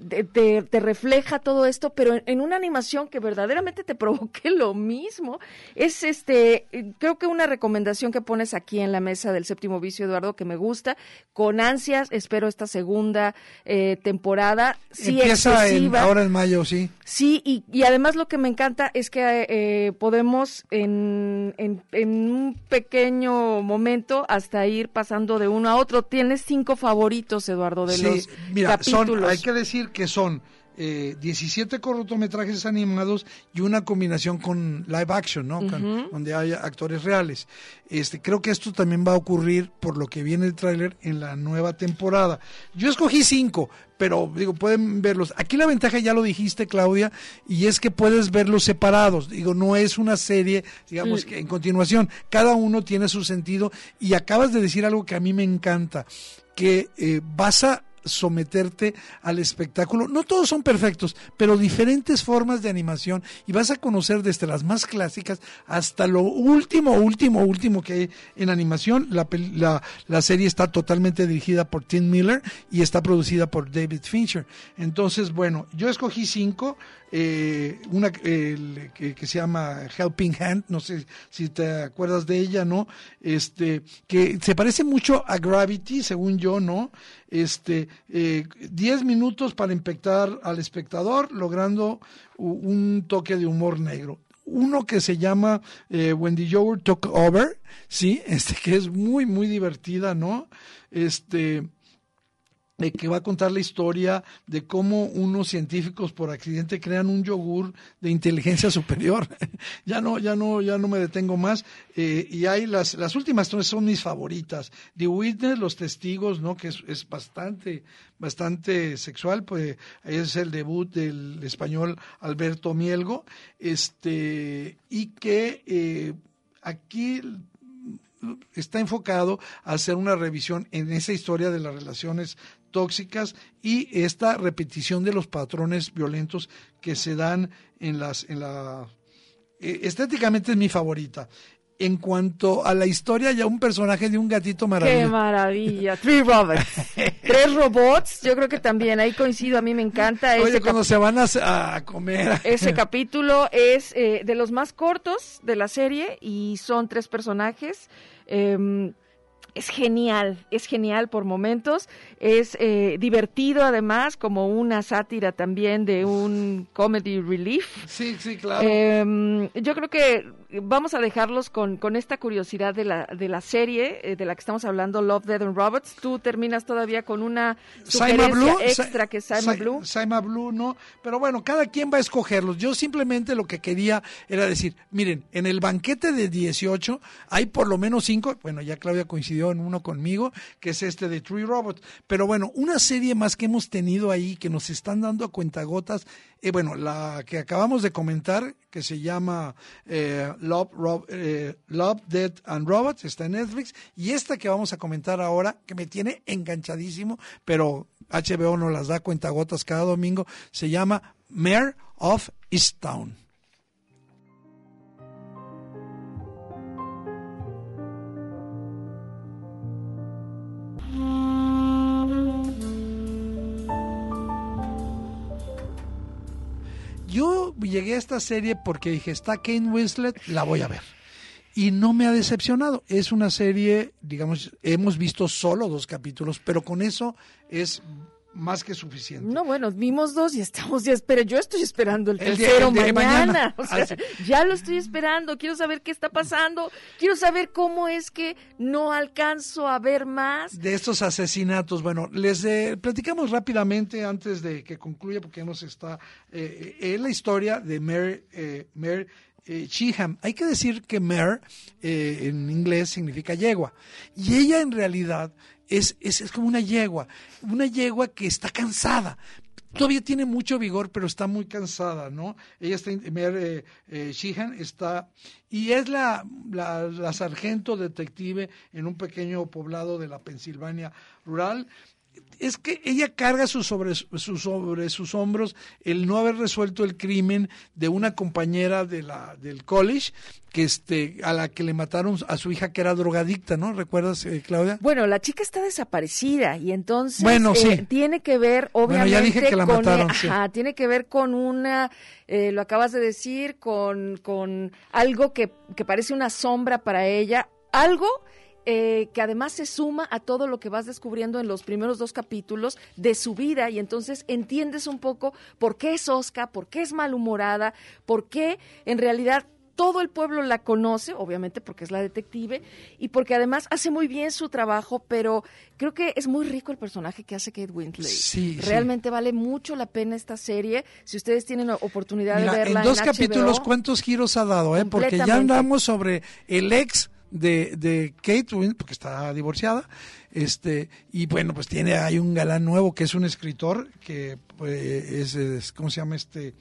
te, refleja todo esto, pero en, en una animación que verdaderamente te provoque lo mismo, es este, creo que una recomendación que pones aquí en la mesa del séptimo vicio, Eduardo, que me gusta, con ansias, espero esta segunda eh, temporada, sí Empieza en- ahora en mayo, sí. Sí, y, y además lo que me encanta es que eh, podemos en, en, en un pequeño momento hasta ir pasando de uno a otro. Tienes cinco favoritos, Eduardo, de Sí, los mira, son, capítulos. hay que decir que son eh, 17 cortometrajes animados y una combinación con live action, ¿no? Con- donde hay actores reales. Este, creo que esto también va a ocurrir por lo que viene el tráiler en la nueva temporada. Yo escogí cinco, pero digo, pueden verlos. Aquí la ventaja ya lo dijiste, Claudia, y es que puedes verlos separados. Digo, no es una serie, digamos, Mm. que en continuación, cada uno tiene su sentido y acabas de decir algo que a mí me encanta, que eh, vas a someterte al espectáculo. No todos son perfectos, pero diferentes formas de animación y vas a conocer desde las más clásicas hasta lo último, último, último que hay en animación. La, la, la serie está totalmente dirigida por Tim Miller y está producida por David Fincher. Entonces, bueno, yo escogí cinco. Eh, una que, que se llama Helping Hand, no sé si te acuerdas de ella, ¿no? Este, que se parece mucho a Gravity, según yo, ¿no? Este, eh, 10 minutos para impactar al espectador, logrando un toque de humor negro. Uno que se llama eh, the Yogurt Took Over, sí, este que es muy, muy divertida, ¿no? Este, que va a contar la historia de cómo unos científicos por accidente crean un yogur de inteligencia superior. ya no, ya no, ya no me detengo más. Eh, y hay las, las últimas tres son mis favoritas. The Witness, los testigos, ¿no? Que es, es bastante, bastante sexual, pues es el debut del español Alberto Mielgo, este, y que eh, aquí está enfocado a hacer una revisión en esa historia de las relaciones tóxicas y esta repetición de los patrones violentos que se dan en las en la eh, estéticamente es mi favorita. En cuanto a la historia, ya un personaje de un gatito Qué maravilloso. maravilla. Three robots. Tres robots. Yo creo que también ahí coincido. A mí me encanta. Oye, ese cuando se van a, a comer. Ese capítulo es eh, de los más cortos de la serie y son tres personajes. em, es genial, es genial por momentos, es eh, divertido además, como una sátira también de un comedy relief. Sí, sí, claro. Eh, yo creo que vamos a dejarlos con, con esta curiosidad de la, de la serie eh, de la que estamos hablando, Love, Dead and Robots. Tú terminas todavía con una sugerencia Blue, extra Sa- que es Saima Sa- Blue. Saima Blue, no. Pero bueno, cada quien va a escogerlos. Yo simplemente lo que quería era decir, miren, en el banquete de 18 hay por lo menos cinco, bueno, ya Claudia coincidió en uno conmigo, que es este de Tree Robots. Pero bueno, una serie más que hemos tenido ahí, que nos están dando a cuentagotas, eh, bueno, la que acabamos de comentar, que se llama eh, Love, Rob- eh, Love, Dead and Robots, está en Netflix, y esta que vamos a comentar ahora, que me tiene enganchadísimo, pero HBO nos las da cuentagotas cada domingo, se llama Mayor of Easttown. Yo llegué a esta serie porque dije, está Kane Winslet, la voy a ver. Y no me ha decepcionado. Es una serie, digamos, hemos visto solo dos capítulos, pero con eso es más que suficiente. No, bueno, vimos dos y estamos ya, pero yo estoy esperando el El tercero el mañana. mañana. O sea, Ah, sí. ya lo estoy esperando. Quiero saber qué está pasando. Quiero saber cómo es que no alcanzo a ver más. de estos asesinatos. Bueno, les eh, platicamos rápidamente antes de que concluya, porque ya nos está. Eh, eh, la historia de Mary, eh, Mary eh, Sheehan. Hay que decir que Mare eh, en inglés significa yegua. Y ella en realidad es, es, es como una yegua, una yegua que está cansada. Todavía tiene mucho vigor, pero está muy cansada, ¿no? Ella está, eh, eh, Sheehan está, y es la, la, la sargento detective en un pequeño poblado de la Pensilvania rural es que ella carga su sobre, su- sobre sus hombros el no haber resuelto el crimen de una compañera de la, del college que este, a la que le mataron a su hija que era drogadicta, ¿no? ¿Recuerdas, eh, Claudia? Bueno, la chica está desaparecida y entonces Bueno, eh, sí. tiene que ver, Bueno, obviamente, ya dije que la con, mataron, eh, sí. ajá, tiene que ver con una, eh, lo acabas de decir, con, con algo que, que parece una sombra para ella, algo eh, que además se suma a todo lo que vas descubriendo en los primeros dos capítulos de su vida y entonces entiendes un poco por qué es Oscar, por qué es malhumorada, por qué en realidad todo el pueblo la conoce, obviamente porque es la detective, y porque además hace muy bien su trabajo, pero creo que es muy rico el personaje que hace Kate Winslet. Sí, sí. Realmente vale mucho la pena esta serie. Si ustedes tienen oportunidad Mira, de verla en dos capítulos, ¿cuántos giros ha dado? Eh? Porque ya andamos sobre el ex de, de Kate Winslet, porque está divorciada, este y bueno, pues tiene hay un galán nuevo que es un escritor que pues, es, ¿cómo se llama este?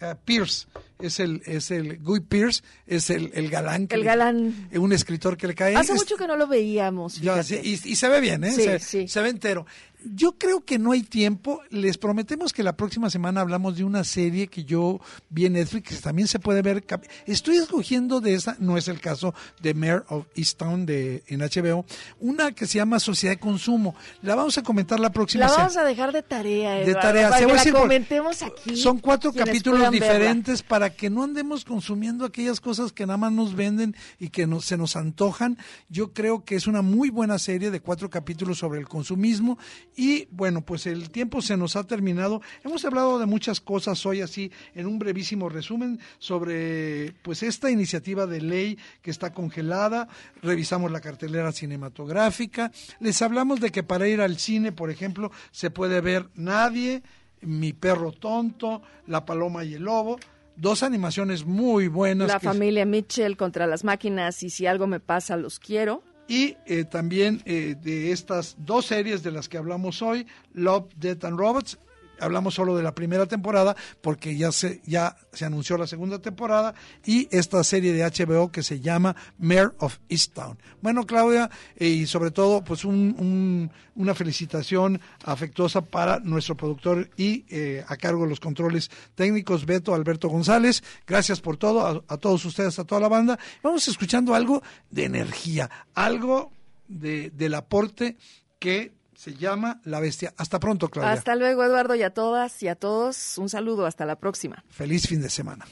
Ah, Pierce, es el, es el, Guy Pierce, es el, el galán. que El le- galán. un escritor que le cae. Hace Es- mucho que no lo veíamos. ya, fíjate. sí, y, y se ve bien, ¿eh? Sí, se, sí. se ve entero. Yo creo que no hay tiempo. Les prometemos que la próxima semana hablamos de una serie que yo vi en Netflix, que también se puede ver. Estoy escogiendo de esa, no es el caso de Mayor of Easttown de, en HBO, una que se llama Sociedad de Consumo. La vamos a comentar la próxima La semana. vamos a dejar de tarea, De Eduardo, tarea. para Se que la por- comentemos aquí. Son cuatro capítulos puedan verla. diferentes que no andemos consumiendo aquellas cosas que nada más nos venden y que nos, se nos antojan. Yo creo que es una muy buena serie de cuatro capítulos sobre el consumismo y bueno, pues el tiempo se nos ha terminado. Hemos hablado de muchas cosas hoy así en un brevísimo resumen sobre pues esta iniciativa de ley que está congelada. Revisamos la cartelera cinematográfica. Les hablamos de que para ir al cine, por ejemplo, se puede ver Nadie, Mi perro tonto, La paloma y el lobo. Dos animaciones muy buenas. La que- familia Mitchell contra las máquinas y si algo me pasa, los quiero. Y eh, también eh, de estas dos series de las que hablamos hoy, Love, Death and Robots, hablamos solo de la primera temporada porque ya se, ya se anunció la segunda temporada y esta serie de HBO que se llama Mayor of Easttown. Bueno, Claudia, eh, y sobre todo, pues un- un- una felicitación afectuosa para nuestro productor y eh, a cargo de los controles técnicos, Beto Alberto González. Gracias por todo, a, a todos ustedes, a toda la banda. Vamos escuchando algo de energía, algo de, del aporte que se llama La Bestia. Hasta pronto, Claudia. Hasta luego, Eduardo, y a todas y a todos. Un saludo, hasta la próxima. Feliz fin de semana.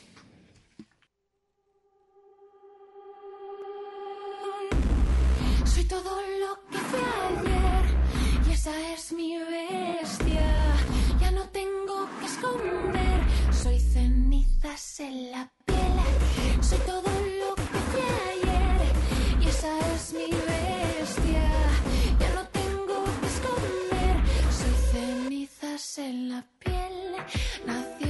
Soy todo lo que fue ayer y esa es mi bestia. Ya no tengo que esconder, soy cenizas en la piel. Soy todo lo que fui ayer y esa es mi bestia. En la piel. Nació